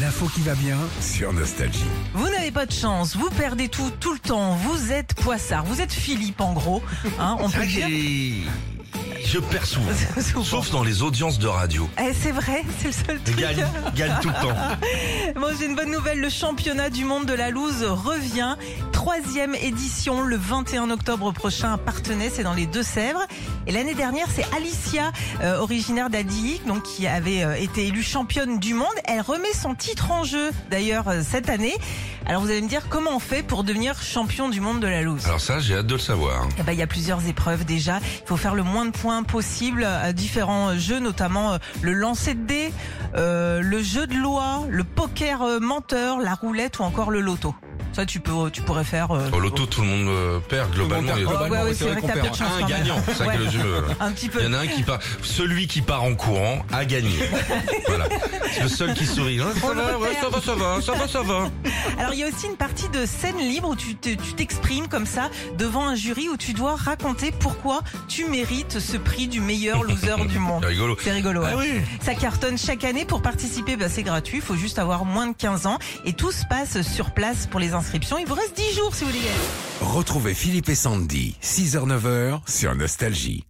L'info qui va bien sur Nostalgie. Vous n'avez pas de chance, vous perdez tout tout le temps, vous êtes poissard, vous êtes Philippe en gros, hein, on peut dire. Je perds souvent. Souvent. Sauf dans les audiences de radio. Eh, c'est vrai, c'est le seul truc. gagne, gagne tout le temps. Bon, j'ai une bonne nouvelle, le championnat du monde de la loose revient. Troisième édition le 21 octobre prochain à Partenay, c'est dans les Deux-Sèvres. Et l'année dernière, c'est Alicia, euh, originaire d'Adi, donc qui avait euh, été élue championne du monde. Elle remet son titre en jeu d'ailleurs euh, cette année. Alors vous allez me dire comment on fait pour devenir champion du monde de la loose? Alors ça, j'ai hâte de le savoir. Eh ben, il y a plusieurs épreuves déjà. Il faut faire le moins de points possible à différents jeux, notamment euh, le lancer de dés, euh, le jeu de loi, le poker euh, menteur, la roulette ou encore le loto. Ça, tu peux, tu pourrais faire. euh, Au loto, tout le monde euh, perd globalement. perd Il y a- ouais, ouais, c'est vrai un quand gagnant, c'est ça Ouais. que le jeu. Un petit peu. Il y en a un qui part. Celui qui part en courant a gagné. voilà. C'est le seul qui sourit. Hein, va, ça va, ça va, ça va, ça va. Alors, il y a aussi une partie de scène libre où tu te- tu t'exprimes comme ça devant un jury où tu dois raconter pourquoi tu mérites ce prix du meilleur loser du monde. C'est rigolo. C'est rigolo. Ah ouais. oui. Ça cartonne chaque année. Pour participer, bah, c'est gratuit. Il faut juste avoir moins de 15 ans. Et tout se passe sur place pour les inscriptions. Il vous reste 10 jours si vous voulez. Retrouvez Philippe et Sandy, 6h-9h sur Nostalgie.